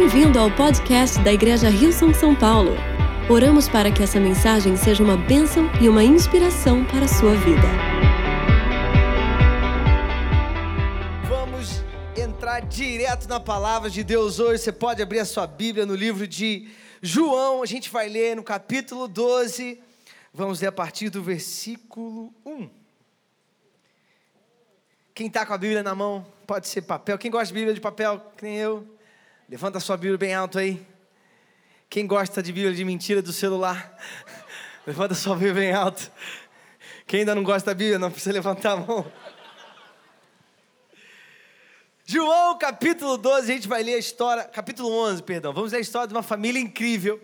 Bem-vindo ao podcast da Igreja Rio São São Paulo. Oramos para que essa mensagem seja uma bênção e uma inspiração para a sua vida. Vamos entrar direto na palavra de Deus hoje. Você pode abrir a sua Bíblia no livro de João. A gente vai ler no capítulo 12. Vamos ler a partir do versículo 1. Quem está com a Bíblia na mão, pode ser papel. Quem gosta de Bíblia de papel, que nem eu, levanta sua Bíblia bem alto aí. Quem gosta de Bíblia de mentira do celular, levanta sua Bíblia bem alto. Quem ainda não gosta da Bíblia, não precisa levantar a mão. João capítulo 12, a gente vai ler a história, capítulo 11, perdão. Vamos ler a história de uma família incrível.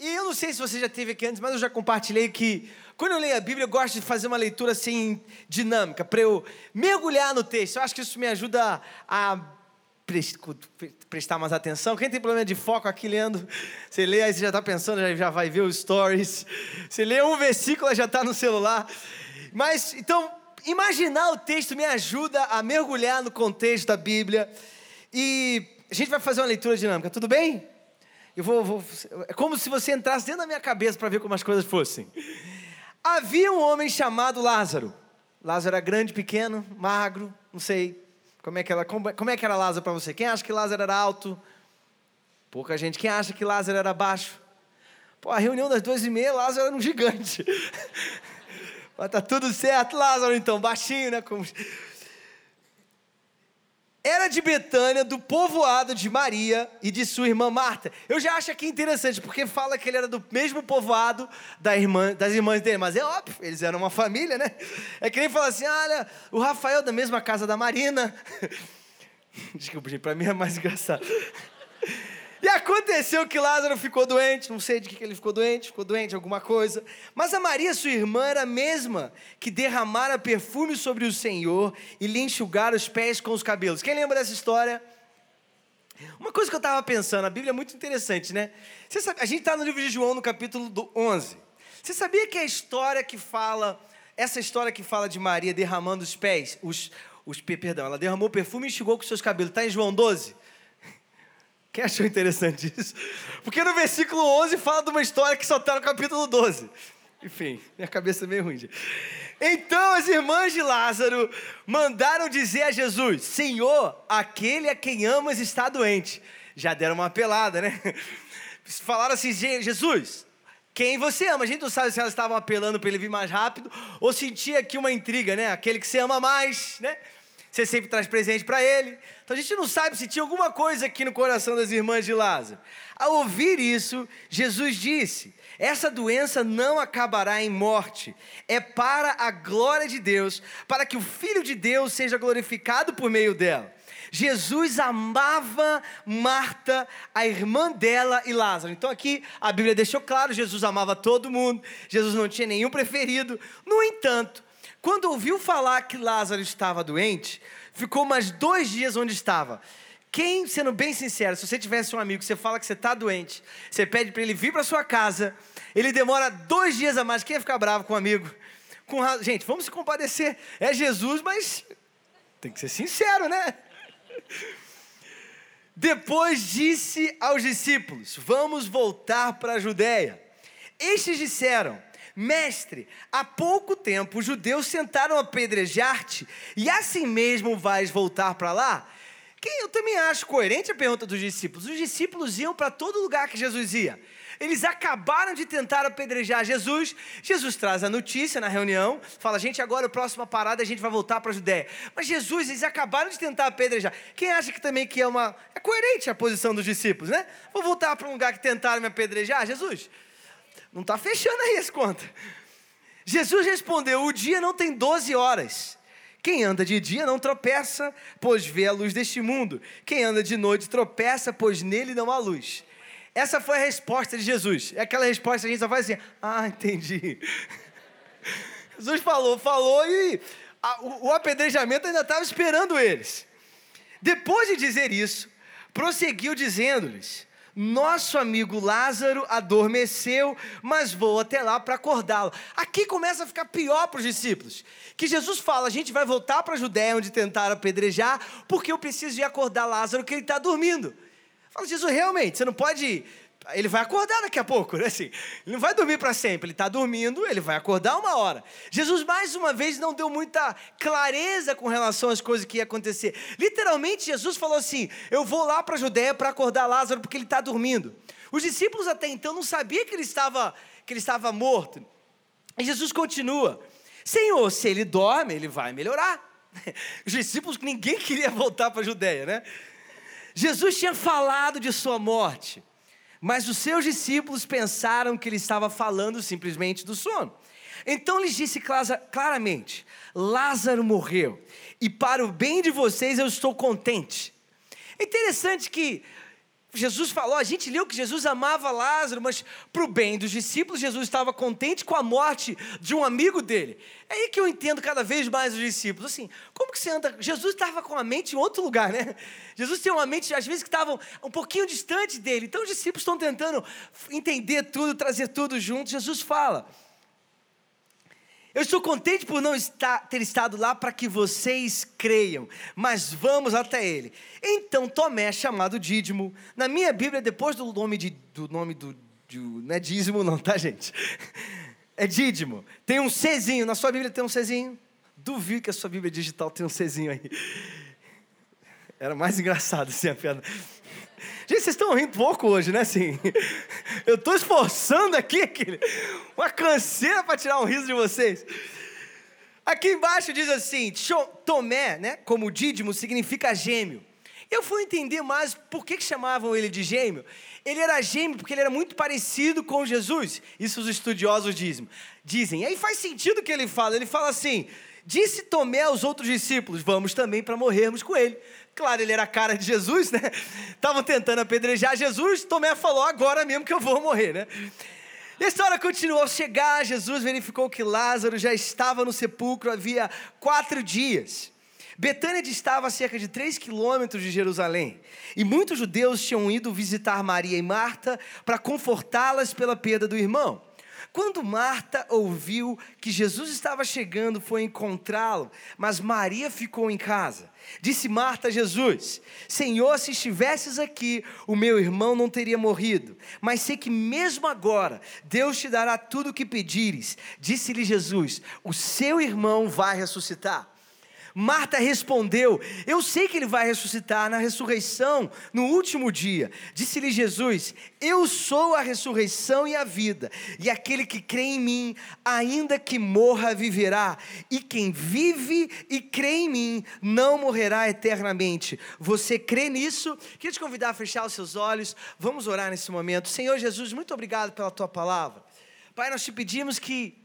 E eu não sei se você já teve aqui antes, mas eu já compartilhei que quando eu leio a Bíblia, eu gosto de fazer uma leitura assim dinâmica, para eu mergulhar no texto. Eu acho que isso me ajuda a prestar mais atenção. Quem tem problema de foco aqui lendo, você lê, aí você já está pensando, já vai ver os stories. Você lê um versículo, já está no celular. Mas, então, imaginar o texto me ajuda a mergulhar no contexto da Bíblia. E a gente vai fazer uma leitura dinâmica, tudo bem? Eu vou, vou é como se você entrasse dentro da minha cabeça para ver como as coisas fossem. Havia um homem chamado Lázaro. Lázaro era grande, pequeno, magro, não sei como é que, ela, como, como é que era Lázaro para você? Quem acha que Lázaro era alto? Pouca gente. Quem acha que Lázaro era baixo? Pô, a reunião das duas e meia, Lázaro era um gigante. Mas tá tudo certo, Lázaro então, baixinho, né? Como... Era de Betânia, do povoado de Maria e de sua irmã Marta. Eu já acho aqui interessante, porque fala que ele era do mesmo povoado da irmã, das irmãs dele. Mas é óbvio, eles eram uma família, né? É que nem falar assim: olha, o Rafael da mesma casa da Marina. Desculpa, gente, pra mim é mais engraçado. E aconteceu que Lázaro ficou doente, não sei de que ele ficou doente, ficou doente alguma coisa. Mas a Maria, sua irmã, era a mesma que derramara perfume sobre o Senhor e lhe enxugara os pés com os cabelos. Quem lembra dessa história? Uma coisa que eu estava pensando, a Bíblia é muito interessante, né? Sabe, a gente está no livro de João, no capítulo 11. Você sabia que a história que fala, essa história que fala de Maria derramando os pés, os, os perdão, ela derramou perfume e enxugou com seus cabelos, está em João 12? Quem achou interessante isso? Porque no versículo 11 fala de uma história que só está no capítulo 12. Enfim, minha cabeça é meio ruim. Então as irmãs de Lázaro mandaram dizer a Jesus: Senhor, aquele a quem amas está doente. Já deram uma apelada, né? Falaram assim: Jesus, quem você ama? A gente não sabe se elas estavam apelando para ele vir mais rápido ou sentia aqui uma intriga, né? Aquele que você ama mais, né? Você sempre traz presente para ele. Então a gente não sabe se tinha alguma coisa aqui no coração das irmãs de Lázaro. Ao ouvir isso, Jesus disse: Essa doença não acabará em morte, é para a glória de Deus, para que o Filho de Deus seja glorificado por meio dela. Jesus amava Marta, a irmã dela e Lázaro. Então aqui a Bíblia deixou claro: Jesus amava todo mundo, Jesus não tinha nenhum preferido. No entanto, quando ouviu falar que Lázaro estava doente, ficou mais dois dias onde estava. Quem, sendo bem sincero, se você tivesse um amigo que você fala que você está doente, você pede para ele vir para sua casa, ele demora dois dias a mais, quem ia ficar bravo com o um amigo? Com, gente, vamos se compadecer. É Jesus, mas tem que ser sincero, né? Depois disse aos discípulos: Vamos voltar para a Judéia. Estes disseram: Mestre, há pouco tempo os judeus tentaram apedrejar-te e assim mesmo vais voltar para lá? Quem eu também acho coerente a pergunta dos discípulos. Os discípulos iam para todo lugar que Jesus ia. Eles acabaram de tentar apedrejar Jesus. Jesus traz a notícia na reunião, fala: gente, agora a próxima parada a gente vai voltar para a Judéia. Mas Jesus, eles acabaram de tentar apedrejar. Quem acha que também que é uma. É coerente a posição dos discípulos, né? Vou voltar para um lugar que tentaram me apedrejar? Jesus, não está fechando aí as contas. Jesus respondeu: O dia não tem 12 horas. Quem anda de dia não tropeça, pois vê a luz deste mundo. Quem anda de noite tropeça, pois nele não há luz. Essa foi a resposta de Jesus. É aquela resposta que a gente só faz assim: Ah, entendi. Jesus falou, falou e a, o, o apedrejamento ainda estava esperando eles. Depois de dizer isso, prosseguiu dizendo-lhes: nosso amigo Lázaro adormeceu, mas vou até lá para acordá-lo. Aqui começa a ficar pior para os discípulos. Que Jesus fala: a gente vai voltar para a Judéia, onde tentaram apedrejar, porque eu preciso de acordar Lázaro, que ele está dormindo. Fala, Jesus, realmente, você não pode ele vai acordar daqui a pouco, né? Assim, ele não vai dormir para sempre, ele está dormindo, ele vai acordar uma hora. Jesus, mais uma vez, não deu muita clareza com relação às coisas que ia acontecer. Literalmente, Jesus falou assim: Eu vou lá para a Judéia para acordar Lázaro porque ele está dormindo. Os discípulos até então não sabiam que ele estava, que ele estava morto. E Jesus continua: Senhor, se ele dorme, ele vai melhorar. Os discípulos, ninguém queria voltar para a Judéia, né? Jesus tinha falado de sua morte. Mas os seus discípulos pensaram que ele estava falando simplesmente do sono. Então lhes disse claramente: Lázaro morreu, e para o bem de vocês eu estou contente. É interessante que Jesus falou, a gente leu que Jesus amava Lázaro, mas para o bem dos discípulos, Jesus estava contente com a morte de um amigo dele. É aí que eu entendo cada vez mais os discípulos. Assim, como que você anda? Jesus estava com a mente em outro lugar, né? Jesus tem uma mente, às vezes, que estava um pouquinho distante dele. Então os discípulos estão tentando entender tudo, trazer tudo junto. Jesus fala. Eu estou contente por não estar, ter estado lá para que vocês creiam, mas vamos até ele. Então Tomé, chamado Dídimo, na minha Bíblia, depois do nome, de, do nome do, de, não é dízimo não, tá gente? É Dídimo, tem um Czinho, na sua Bíblia tem um Czinho? Duvido que a sua Bíblia digital tenha um Czinho aí. Era mais engraçado assim a piada. Gente, vocês estão rindo pouco hoje, né? Assim, eu estou esforçando aqui, uma canseira para tirar um riso de vocês. Aqui embaixo diz assim: Tomé, né, como Dídimo, significa gêmeo. Eu fui entender mais por que, que chamavam ele de gêmeo. Ele era gêmeo porque ele era muito parecido com Jesus. Isso os estudiosos dizem. dizem. E aí faz sentido o que ele fala. Ele fala assim: Disse Tomé aos outros discípulos: Vamos também para morrermos com ele. Claro, ele era a cara de Jesus, né? Estavam tentando apedrejar Jesus. Tomé falou: Agora mesmo que eu vou morrer, né? E a história continuou. Ao chegar, Jesus verificou que Lázaro já estava no sepulcro havia quatro dias. Betânia distava a cerca de três quilômetros de Jerusalém. E muitos judeus tinham ido visitar Maria e Marta para confortá-las pela perda do irmão. Quando Marta ouviu que Jesus estava chegando, foi encontrá-lo, mas Maria ficou em casa. Disse Marta a Jesus: Senhor, se estivesses aqui, o meu irmão não teria morrido. Mas sei que mesmo agora Deus te dará tudo o que pedires. Disse-lhe Jesus: O seu irmão vai ressuscitar. Marta respondeu: Eu sei que ele vai ressuscitar na ressurreição, no último dia. Disse-lhe Jesus: Eu sou a ressurreição e a vida, e aquele que crê em mim, ainda que morra, viverá. E quem vive e crê em mim, não morrerá eternamente. Você crê nisso? Queria te convidar a fechar os seus olhos. Vamos orar nesse momento. Senhor Jesus, muito obrigado pela tua palavra. Pai, nós te pedimos que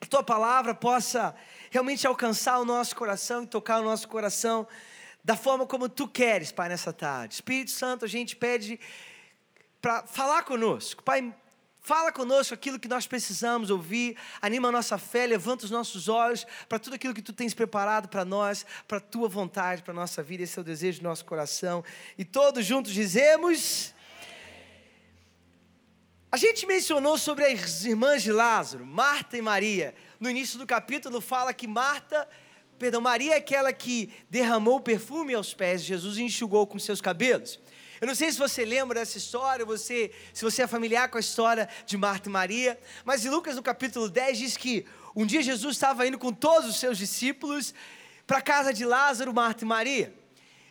a tua palavra possa realmente alcançar o nosso coração e tocar o nosso coração da forma como tu queres, Pai, nessa tarde. Espírito Santo, a gente pede para falar conosco. Pai, fala conosco aquilo que nós precisamos ouvir, anima a nossa fé, levanta os nossos olhos para tudo aquilo que tu tens preparado para nós, para a tua vontade, para a nossa vida. Esse é o desejo do nosso coração. E todos juntos dizemos. A gente mencionou sobre as irmãs de Lázaro, Marta e Maria no início do capítulo fala que Marta, perdão, Maria é aquela que derramou o perfume aos pés de Jesus e enxugou com seus cabelos. Eu não sei se você lembra dessa história, você, se você é familiar com a história de Marta e Maria, mas em Lucas no capítulo 10 diz que um dia Jesus estava indo com todos os seus discípulos para a casa de Lázaro, Marta e Maria.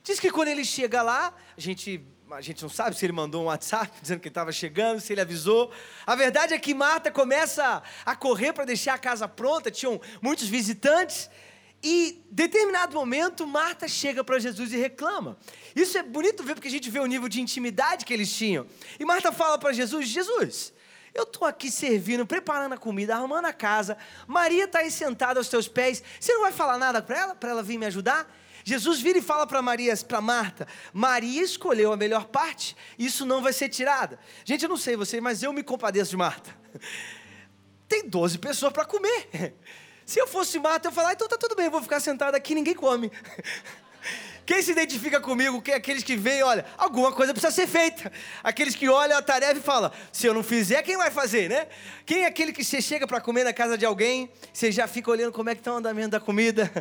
Diz que quando ele chega lá, a gente a gente não sabe se ele mandou um WhatsApp dizendo que estava chegando, se ele avisou. A verdade é que Marta começa a correr para deixar a casa pronta, tinham muitos visitantes. E, determinado momento, Marta chega para Jesus e reclama. Isso é bonito ver porque a gente vê o nível de intimidade que eles tinham. E Marta fala para Jesus: Jesus, eu estou aqui servindo, preparando a comida, arrumando a casa. Maria está aí sentada aos teus pés. Você não vai falar nada para ela, para ela vir me ajudar? Jesus vira e fala para Maria, para Marta, Maria escolheu a melhor parte, isso não vai ser tirada. Gente, eu não sei você, mas eu me compadeço de Marta. Tem 12 pessoas para comer. Se eu fosse Marta, eu falar, então tá tudo bem, eu vou ficar sentado aqui, ninguém come. Quem se identifica comigo? Quem, aqueles que veem, olha, alguma coisa precisa ser feita. Aqueles que olham a tarefa e falam, se eu não fizer, quem vai fazer, né? Quem é aquele que você chega para comer na casa de alguém, você já fica olhando como é que está o andamento da comida?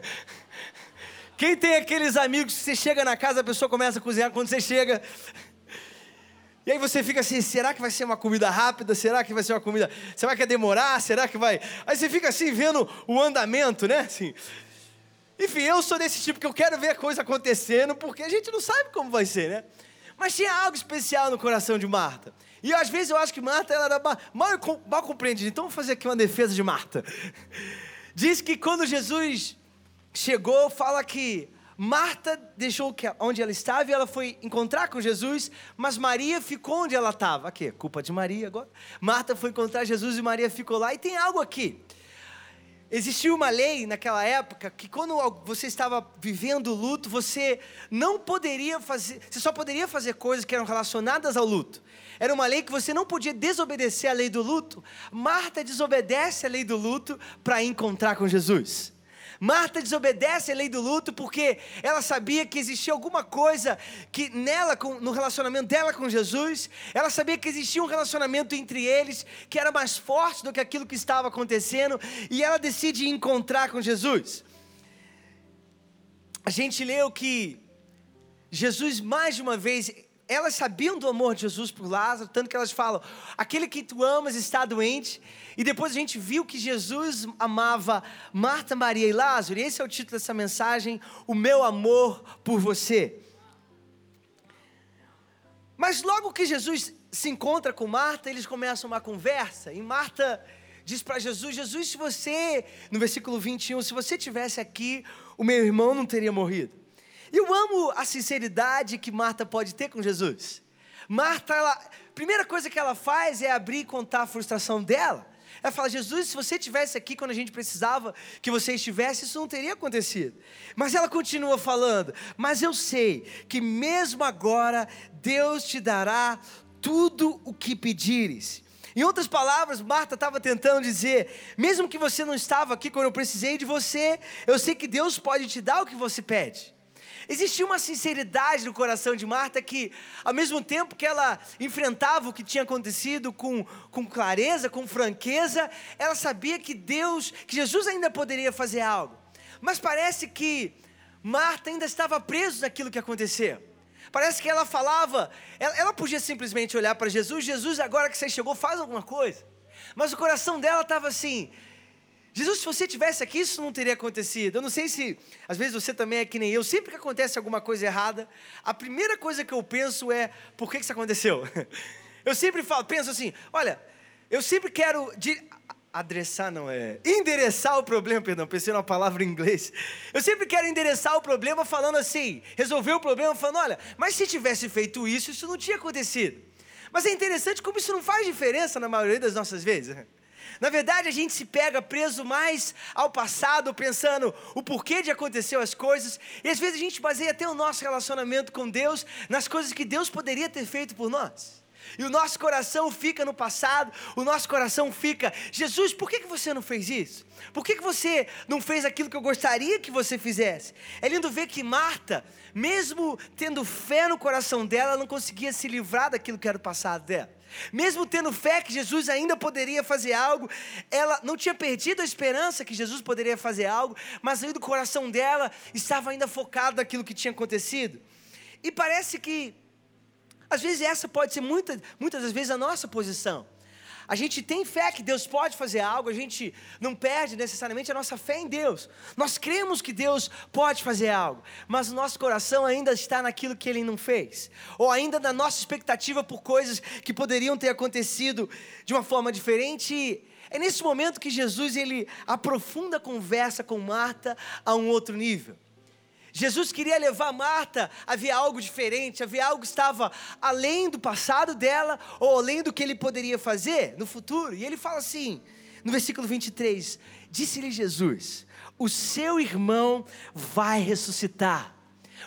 Quem tem aqueles amigos que você chega na casa, a pessoa começa a cozinhar quando você chega. E aí você fica assim, será que vai ser uma comida rápida? Será que vai ser uma comida. Será que vai demorar? Será que vai. Aí você fica assim vendo o andamento, né? Assim. Enfim, eu sou desse tipo que eu quero ver a coisa acontecendo, porque a gente não sabe como vai ser, né? Mas tinha algo especial no coração de Marta. E às vezes eu acho que Marta ela era mal, mal, compreendida. Então vou fazer aqui uma defesa de Marta. Diz que quando Jesus chegou, fala que Marta deixou onde ela estava e ela foi encontrar com Jesus, mas Maria ficou onde ela estava. Aqui, culpa de Maria agora. Marta foi encontrar Jesus e Maria ficou lá. E tem algo aqui. Existia uma lei naquela época que quando você estava vivendo o luto, você não poderia fazer, você só poderia fazer coisas que eram relacionadas ao luto. Era uma lei que você não podia desobedecer à lei do luto. Marta desobedece à lei do luto para encontrar com Jesus. Marta desobedece a lei do luto porque ela sabia que existia alguma coisa que nela, no relacionamento dela com Jesus, ela sabia que existia um relacionamento entre eles que era mais forte do que aquilo que estava acontecendo e ela decide encontrar com Jesus. A gente leu que Jesus mais de uma vez elas sabiam do amor de Jesus por Lázaro, tanto que elas falam: aquele que tu amas está doente. E depois a gente viu que Jesus amava Marta, Maria e Lázaro, e esse é o título dessa mensagem: O meu amor por você. Mas logo que Jesus se encontra com Marta, eles começam uma conversa, e Marta diz para Jesus: Jesus, se você, no versículo 21, se você tivesse aqui, o meu irmão não teria morrido. Eu amo a sinceridade que Marta pode ter com Jesus. Marta, ela, primeira coisa que ela faz é abrir e contar a frustração dela. Ela fala: Jesus, se você estivesse aqui quando a gente precisava que você estivesse, isso não teria acontecido. Mas ela continua falando: Mas eu sei que mesmo agora Deus te dará tudo o que pedires. Em outras palavras, Marta estava tentando dizer: mesmo que você não estava aqui quando eu precisei de você, eu sei que Deus pode te dar o que você pede. Existia uma sinceridade no coração de Marta que, ao mesmo tempo que ela enfrentava o que tinha acontecido com, com clareza, com franqueza, ela sabia que Deus, que Jesus ainda poderia fazer algo. Mas parece que Marta ainda estava presa naquilo que aconteceu. Parece que ela falava, ela, ela podia simplesmente olhar para Jesus, Jesus, agora que você chegou, faz alguma coisa. Mas o coração dela estava assim: Jesus, se você tivesse aqui, isso não teria acontecido. Eu não sei se, às vezes você também é que nem eu. Sempre que acontece alguma coisa errada, a primeira coisa que eu penso é: por que, isso aconteceu? Eu sempre falo, penso assim: olha, eu sempre quero adressar, não é? Endereçar o problema, perdão, pensei numa palavra em inglês. Eu sempre quero endereçar o problema falando assim, resolver o problema falando: olha, mas se tivesse feito isso, isso não tinha acontecido. Mas é interessante como isso não faz diferença na maioria das nossas vezes. Na verdade, a gente se pega preso mais ao passado, pensando o porquê de acontecer as coisas, e às vezes a gente baseia até o nosso relacionamento com Deus nas coisas que Deus poderia ter feito por nós. E o nosso coração fica no passado, o nosso coração fica, Jesus, por que, que você não fez isso? Por que, que você não fez aquilo que eu gostaria que você fizesse? É lindo ver que Marta, mesmo tendo fé no coração dela, não conseguia se livrar daquilo que era o passado dela. Mesmo tendo fé que Jesus ainda poderia fazer algo, ela não tinha perdido a esperança que Jesus poderia fazer algo, mas aí do coração dela estava ainda focado naquilo que tinha acontecido. E parece que, às vezes, essa pode ser muitas, muitas das vezes a nossa posição. A gente tem fé que Deus pode fazer algo, a gente não perde necessariamente a nossa fé em Deus. Nós cremos que Deus pode fazer algo, mas o nosso coração ainda está naquilo que Ele não fez, ou ainda na nossa expectativa por coisas que poderiam ter acontecido de uma forma diferente. É nesse momento que Jesus ele aprofunda a conversa com Marta a um outro nível. Jesus queria levar Marta, havia algo diferente, havia algo que estava além do passado dela, ou além do que ele poderia fazer no futuro. E ele fala assim, no versículo 23, disse-lhe Jesus: O seu irmão vai ressuscitar.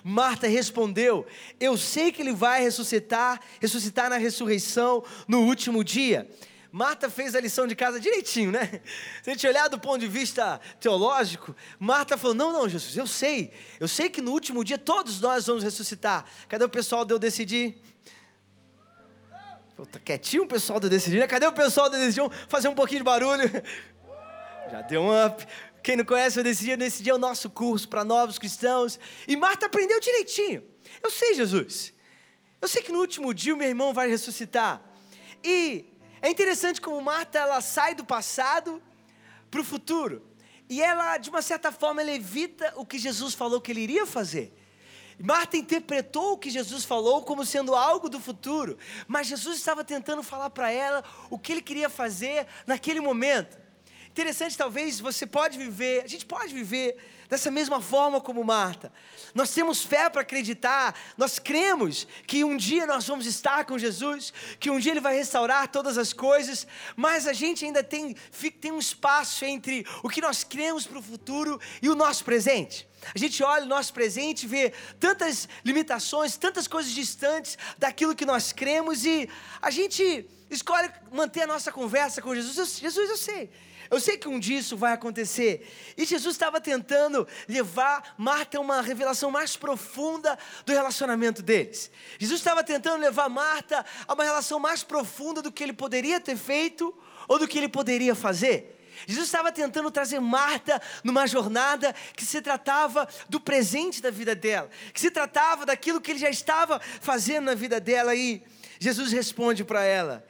Marta respondeu: Eu sei que ele vai ressuscitar, ressuscitar na ressurreição no último dia. Marta fez a lição de casa direitinho, né? Se a gente olhar do ponto de vista teológico, Marta falou: Não, não, Jesus, eu sei. Eu sei que no último dia todos nós vamos ressuscitar. Cadê o pessoal de eu decidir? Tá quietinho o pessoal de decidir, né? Cadê o pessoal de decidir? Fazer um pouquinho de barulho. Já deu um up. Quem não conhece o Decidir, Decidir é o nosso curso para novos cristãos. E Marta aprendeu direitinho. Eu sei, Jesus. Eu sei que no último dia o meu irmão vai ressuscitar. E é interessante como Marta ela sai do passado para o futuro. E ela, de uma certa forma, ela evita o que Jesus falou que ele iria fazer. Marta interpretou o que Jesus falou como sendo algo do futuro, mas Jesus estava tentando falar para ela o que ele queria fazer naquele momento. Interessante, talvez você pode viver, a gente pode viver dessa mesma forma como Marta. Nós temos fé para acreditar, nós cremos que um dia nós vamos estar com Jesus, que um dia Ele vai restaurar todas as coisas, mas a gente ainda tem, tem um espaço entre o que nós cremos para o futuro e o nosso presente. A gente olha o nosso presente e vê tantas limitações, tantas coisas distantes daquilo que nós cremos e a gente escolhe manter a nossa conversa com Jesus. Jesus, eu sei. Eu sei que um dia isso vai acontecer. E Jesus estava tentando levar Marta a uma revelação mais profunda do relacionamento deles. Jesus estava tentando levar Marta a uma relação mais profunda do que ele poderia ter feito ou do que ele poderia fazer. Jesus estava tentando trazer Marta numa jornada que se tratava do presente da vida dela, que se tratava daquilo que ele já estava fazendo na vida dela e Jesus responde para ela: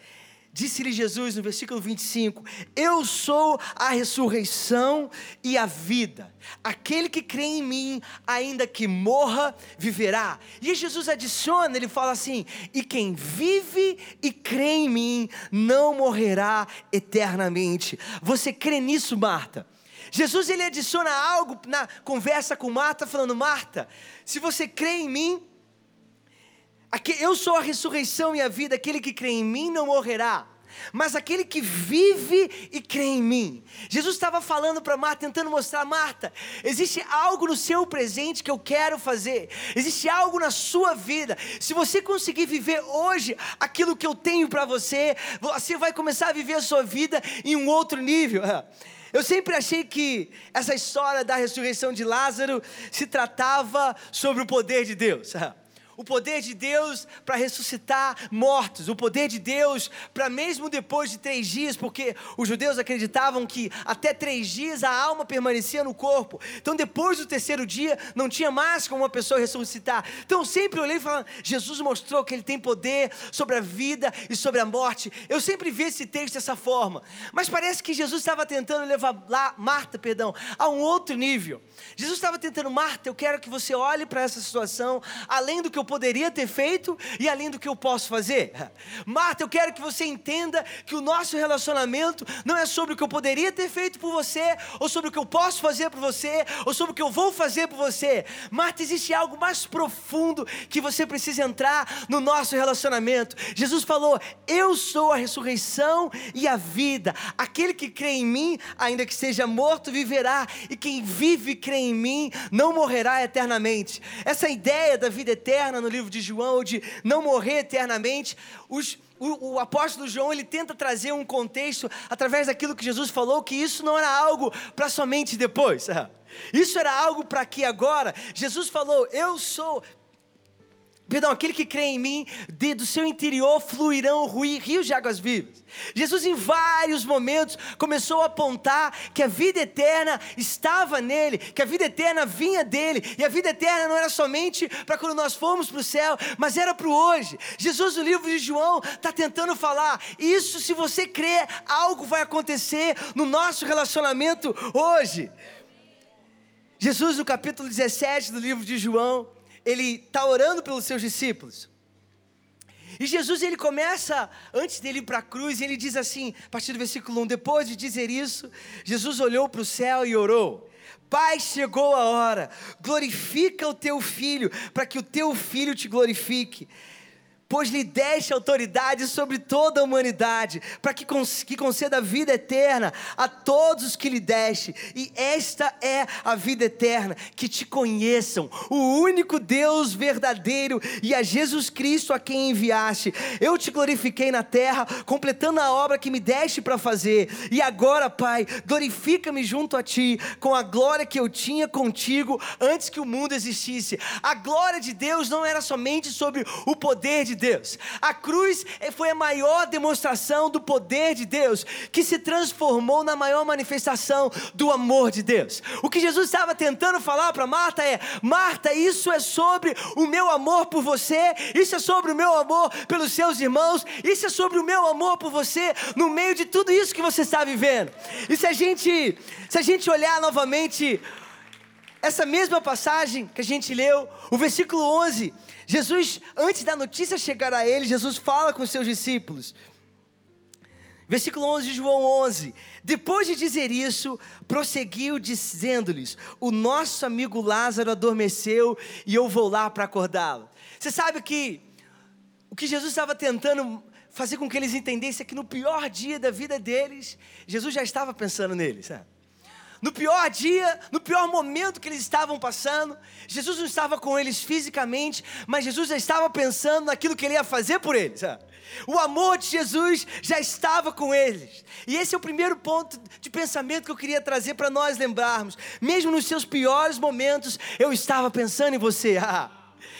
Disse-lhe Jesus no versículo 25: Eu sou a ressurreição e a vida. Aquele que crê em mim, ainda que morra, viverá. E Jesus adiciona, ele fala assim: E quem vive e crê em mim, não morrerá eternamente. Você crê nisso, Marta? Jesus ele adiciona algo na conversa com Marta, falando: Marta, se você crê em mim, eu sou a ressurreição e a vida, aquele que crê em mim não morrerá. Mas aquele que vive e crê em mim. Jesus estava falando para Marta, tentando mostrar: Marta, existe algo no seu presente que eu quero fazer, existe algo na sua vida. Se você conseguir viver hoje aquilo que eu tenho para você, você vai começar a viver a sua vida em um outro nível. Eu sempre achei que essa história da ressurreição de Lázaro se tratava sobre o poder de Deus o poder de Deus para ressuscitar mortos, o poder de Deus para mesmo depois de três dias, porque os judeus acreditavam que até três dias a alma permanecia no corpo. Então, depois do terceiro dia, não tinha mais como uma pessoa ressuscitar. Então, sempre olhei e falei: Jesus mostrou que ele tem poder sobre a vida e sobre a morte. Eu sempre vi esse texto dessa forma, mas parece que Jesus estava tentando levar lá, Marta, perdão, a um outro nível. Jesus estava tentando, Marta, eu quero que você olhe para essa situação, além do que eu poderia ter feito e além do que eu posso fazer. Marta, eu quero que você entenda que o nosso relacionamento não é sobre o que eu poderia ter feito por você, ou sobre o que eu posso fazer por você, ou sobre o que eu vou fazer por você. Marta, existe algo mais profundo que você precisa entrar no nosso relacionamento. Jesus falou: Eu sou a ressurreição e a vida. Aquele que crê em mim, ainda que seja morto, viverá, e quem vive e crê em mim não morrerá eternamente. Essa ideia da vida eterna no livro de João, de não morrer eternamente, os, o, o, apóstolo João ele tenta trazer um contexto através daquilo que Jesus falou, que isso não era algo para somente depois. Isso era algo para que agora. Jesus falou: Eu sou, perdão, aquele que crê em mim, de, do seu interior fluirão rios de águas vivas. Jesus, em vários momentos, começou a apontar que a vida eterna estava nele, que a vida eterna vinha dele, e a vida eterna não era somente para quando nós fomos para o céu, mas era para o hoje. Jesus, no livro de João, está tentando falar: isso, se você crer, algo vai acontecer no nosso relacionamento hoje. Jesus, no capítulo 17 do livro de João, ele está orando pelos seus discípulos. E Jesus ele começa, antes dele ir para a cruz, ele diz assim, a partir do versículo 1: depois de dizer isso, Jesus olhou para o céu e orou. Pai, chegou a hora, glorifica o teu filho, para que o teu filho te glorifique pois lhe deste autoridade sobre toda a humanidade, para que, que conceda vida eterna a todos os que lhe deste, e esta é a vida eterna, que te conheçam, o único Deus verdadeiro e a Jesus Cristo a quem enviaste. Eu te glorifiquei na terra, completando a obra que me deste para fazer, e agora, Pai, glorifica-me junto a ti, com a glória que eu tinha contigo antes que o mundo existisse. A glória de Deus não era somente sobre o poder de Deus. A cruz foi a maior demonstração do poder de Deus, que se transformou na maior manifestação do amor de Deus. O que Jesus estava tentando falar para Marta é: Marta, isso é sobre o meu amor por você, isso é sobre o meu amor pelos seus irmãos, isso é sobre o meu amor por você no meio de tudo isso que você está vivendo. E se a gente, se a gente olhar novamente essa mesma passagem que a gente leu, o versículo 11, Jesus, antes da notícia chegar a ele, Jesus fala com os seus discípulos. Versículo 11 de João 11. Depois de dizer isso, prosseguiu dizendo-lhes: O nosso amigo Lázaro adormeceu e eu vou lá para acordá-lo. Você sabe que o que Jesus estava tentando fazer com que eles entendessem é que no pior dia da vida deles, Jesus já estava pensando neles, sabe? No pior dia, no pior momento que eles estavam passando, Jesus não estava com eles fisicamente, mas Jesus já estava pensando naquilo que ele ia fazer por eles. O amor de Jesus já estava com eles. E esse é o primeiro ponto de pensamento que eu queria trazer para nós lembrarmos. Mesmo nos seus piores momentos, eu estava pensando em você.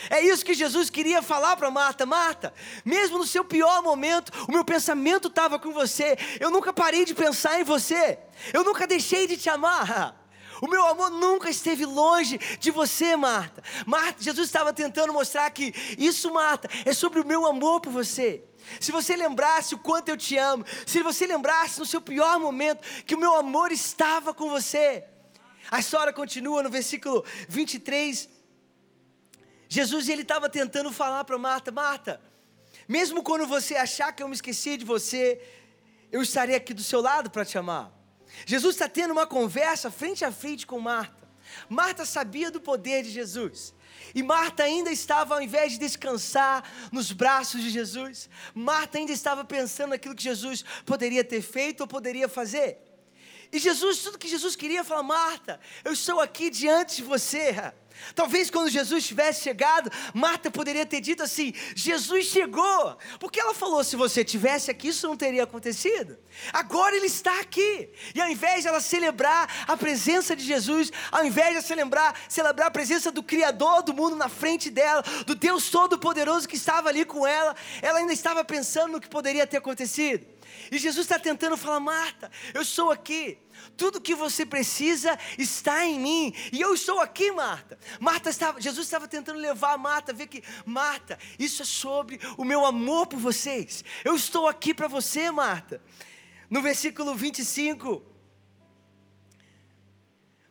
É isso que Jesus queria falar para Marta. Marta, mesmo no seu pior momento, o meu pensamento estava com você. Eu nunca parei de pensar em você. Eu nunca deixei de te amar. O meu amor nunca esteve longe de você, Marta. Marta, Jesus estava tentando mostrar que isso, Marta, é sobre o meu amor por você. Se você lembrasse o quanto eu te amo, se você lembrasse no seu pior momento que o meu amor estava com você. A história continua no versículo 23 Jesus ele estava tentando falar para Marta, Marta, mesmo quando você achar que eu me esqueci de você, eu estarei aqui do seu lado para te amar. Jesus está tendo uma conversa frente a frente com Marta. Marta sabia do poder de Jesus. E Marta ainda estava, ao invés de descansar nos braços de Jesus, Marta ainda estava pensando naquilo que Jesus poderia ter feito ou poderia fazer. E Jesus, tudo que Jesus queria, falar: Marta, eu estou aqui diante de você. Talvez quando Jesus tivesse chegado, Marta poderia ter dito assim: Jesus chegou. Porque ela falou: se você tivesse aqui, isso não teria acontecido. Agora ele está aqui. E ao invés de ela celebrar a presença de Jesus, ao invés de celebrar, celebrar a presença do Criador do mundo na frente dela, do Deus Todo-Poderoso que estava ali com ela, ela ainda estava pensando no que poderia ter acontecido. E Jesus está tentando falar: Marta, eu sou aqui. Tudo que você precisa está em mim. E eu estou aqui, Marta. Marta estava, Jesus estava tentando levar a Marta ver que, Marta, isso é sobre o meu amor por vocês. Eu estou aqui para você, Marta. No versículo 25,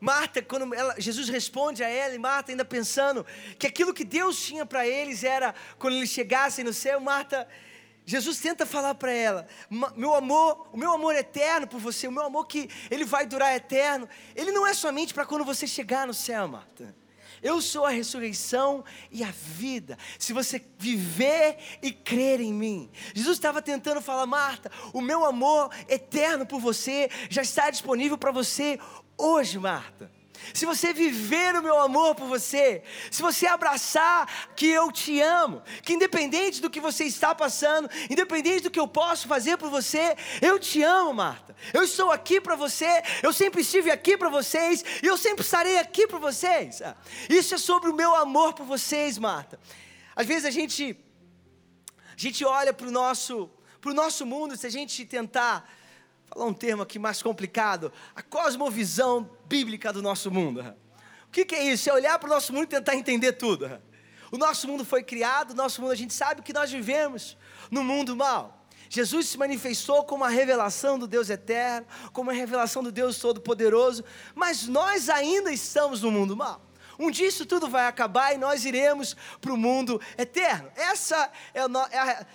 Marta, quando ela, Jesus responde a ela, e Marta ainda pensando que aquilo que Deus tinha para eles era quando eles chegassem no céu, Marta Jesus tenta falar para ela: meu amor, o meu amor eterno por você, o meu amor que ele vai durar eterno, ele não é somente para quando você chegar no céu, Marta. Eu sou a ressurreição e a vida. Se você viver e crer em mim. Jesus estava tentando falar, Marta, o meu amor eterno por você já está disponível para você hoje, Marta se você viver o meu amor por você, se você abraçar que eu te amo, que independente do que você está passando, independente do que eu posso fazer por você, eu te amo, Marta. Eu estou aqui para você, eu sempre estive aqui para vocês e eu sempre estarei aqui para vocês. Isso é sobre o meu amor por vocês, Marta. Às vezes a gente a gente olha para o nosso para o nosso mundo, se a gente tentar falar um termo aqui mais complicado, a cosmovisão bíblica do nosso mundo. O que, que é isso? É olhar para o nosso mundo e tentar entender tudo. O nosso mundo foi criado, o nosso mundo, a gente sabe que nós vivemos no mundo mal. Jesus se manifestou como a revelação do Deus eterno, como a revelação do Deus Todo-Poderoso, mas nós ainda estamos no mundo mal. Um dia isso tudo vai acabar e nós iremos para o mundo eterno. Essa é a, é a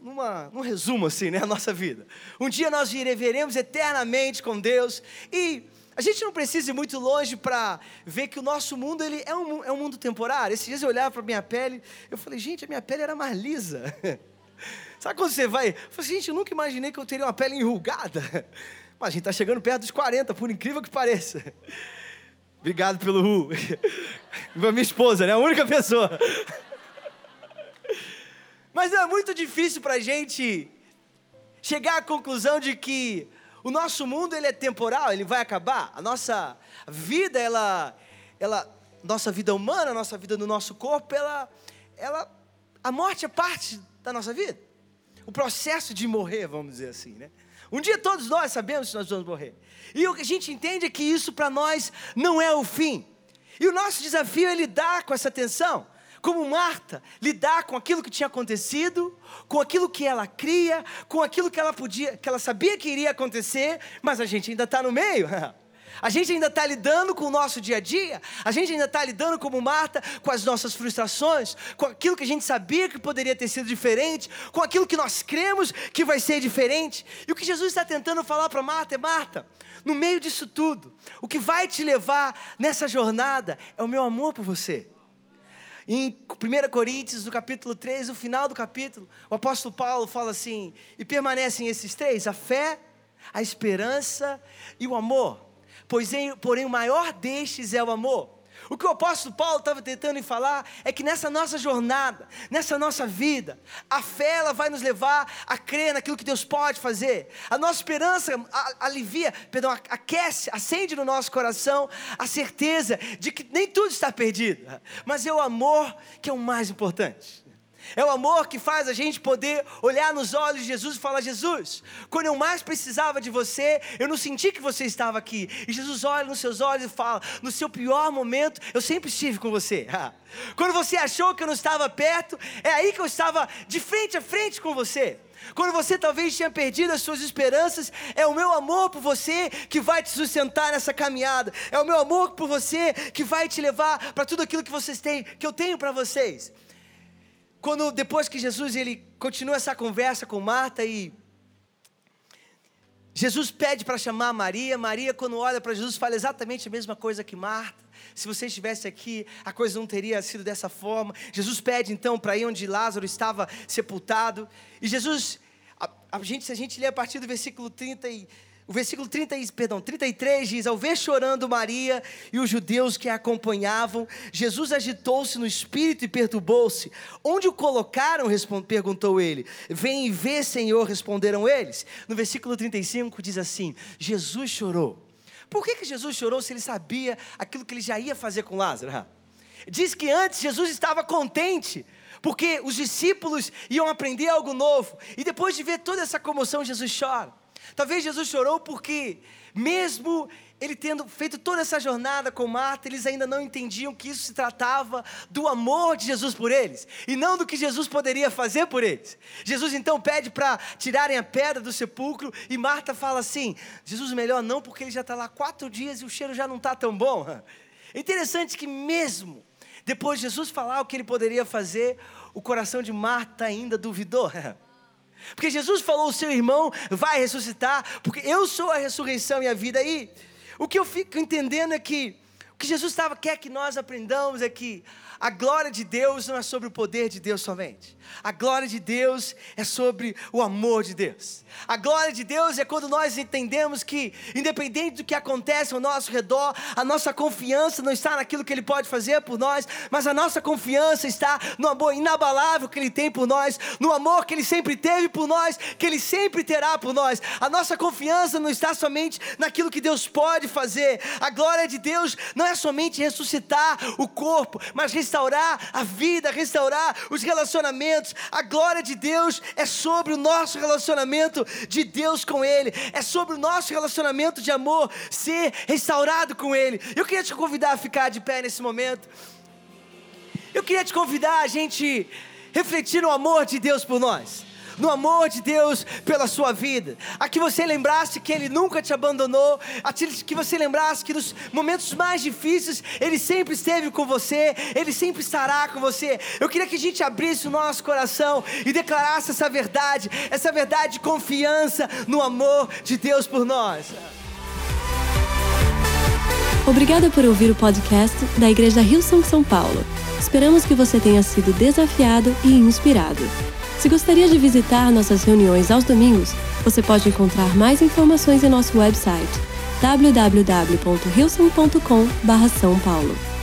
numa, num resumo assim, né, a nossa vida. Um dia nós viveremos eternamente com Deus e a gente não precisa ir muito longe para ver que o nosso mundo ele é, um, é um mundo temporário. Esses dias eu olhava para a minha pele, eu falei, gente, a minha pele era mais lisa. Sabe quando você vai? Eu falei, gente, eu nunca imaginei que eu teria uma pele enrugada. Mas a gente está chegando perto dos 40, por incrível que pareça. Obrigado pelo Ru. Minha esposa, né? A única pessoa. Mas é muito difícil para a gente chegar à conclusão de que o nosso mundo ele é temporal, ele vai acabar. A nossa vida, ela, ela, nossa vida humana, a nossa vida no nosso corpo, ela, ela a morte é parte da nossa vida. O processo de morrer, vamos dizer assim, né? Um dia todos nós sabemos que nós vamos morrer. E o que a gente entende é que isso para nós não é o fim. E o nosso desafio é lidar com essa tensão. Como Marta, lidar com aquilo que tinha acontecido, com aquilo que ela cria, com aquilo que ela podia, que ela sabia que iria acontecer, mas a gente ainda está no meio. A gente ainda está lidando com o nosso dia a dia, a gente ainda está lidando como Marta com as nossas frustrações, com aquilo que a gente sabia que poderia ter sido diferente, com aquilo que nós cremos que vai ser diferente. E o que Jesus está tentando falar para Marta é: Marta, no meio disso tudo, o que vai te levar nessa jornada é o meu amor por você. Em 1 Coríntios, no capítulo 3, no final do capítulo, o apóstolo Paulo fala assim: e permanecem esses três: a fé, a esperança e o amor pois porém o maior destes é o amor. O que o apóstolo Paulo estava tentando falar é que nessa nossa jornada, nessa nossa vida, a fé ela vai nos levar a crer naquilo que Deus pode fazer. A nossa esperança alivia, perdão, aquece, acende no nosso coração a certeza de que nem tudo está perdido, mas é o amor que é o mais importante. É o amor que faz a gente poder olhar nos olhos de Jesus e falar: Jesus, quando eu mais precisava de você, eu não senti que você estava aqui. E Jesus olha nos seus olhos e fala: No seu pior momento, eu sempre estive com você. Quando você achou que eu não estava perto, é aí que eu estava de frente a frente com você. Quando você talvez tinha perdido as suas esperanças, é o meu amor por você que vai te sustentar nessa caminhada. É o meu amor por você que vai te levar para tudo aquilo que vocês têm, que eu tenho para vocês quando depois que Jesus ele continua essa conversa com Marta e Jesus pede para chamar Maria, Maria quando olha para Jesus fala exatamente a mesma coisa que Marta. Se você estivesse aqui, a coisa não teria sido dessa forma. Jesus pede então para ir onde Lázaro estava sepultado. E Jesus, a, a gente, se a gente ler a partir do versículo 30 e o versículo 30, perdão, 33 diz: Ao ver chorando Maria e os judeus que a acompanhavam, Jesus agitou-se no espírito e perturbou-se. Onde o colocaram? perguntou ele. Vem e vê, Senhor, responderam eles. No versículo 35 diz assim: Jesus chorou. Por que, que Jesus chorou se ele sabia aquilo que ele já ia fazer com Lázaro? Diz que antes Jesus estava contente, porque os discípulos iam aprender algo novo, e depois de ver toda essa comoção, Jesus chora. Talvez Jesus chorou porque, mesmo ele tendo feito toda essa jornada com Marta, eles ainda não entendiam que isso se tratava do amor de Jesus por eles e não do que Jesus poderia fazer por eles. Jesus então pede para tirarem a pedra do sepulcro e Marta fala assim: Jesus, melhor não, porque ele já está lá quatro dias e o cheiro já não está tão bom. É interessante que, mesmo depois de Jesus falar o que ele poderia fazer, o coração de Marta ainda duvidou. Porque Jesus falou: o seu irmão vai ressuscitar, porque eu sou a ressurreição e a vida. E o que eu fico entendendo é que que Jesus estava, quer que nós aprendamos é que a glória de Deus não é sobre o poder de Deus somente. A glória de Deus é sobre o amor de Deus. A glória de Deus é quando nós entendemos que, independente do que acontece ao nosso redor, a nossa confiança não está naquilo que Ele pode fazer por nós, mas a nossa confiança está no amor inabalável que Ele tem por nós, no amor que Ele sempre teve por nós, que Ele sempre terá por nós. A nossa confiança não está somente naquilo que Deus pode fazer. A glória de Deus não é somente ressuscitar o corpo, mas restaurar a vida, restaurar os relacionamentos. A glória de Deus é sobre o nosso relacionamento de Deus com Ele, é sobre o nosso relacionamento de amor ser restaurado com Ele. Eu queria te convidar a ficar de pé nesse momento. Eu queria te convidar a gente refletir no amor de Deus por nós no amor de Deus pela sua vida, a que você lembrasse que Ele nunca te abandonou, a que você lembrasse que nos momentos mais difíceis Ele sempre esteve com você, Ele sempre estará com você. Eu queria que a gente abrisse o nosso coração e declarasse essa verdade, essa verdade de confiança no amor de Deus por nós. Obrigada por ouvir o podcast da Igreja Rio São São Paulo. Esperamos que você tenha sido desafiado e inspirado. Se gostaria de visitar nossas reuniões aos domingos, você pode encontrar mais informações em nosso website www.hilson.com/são paulo.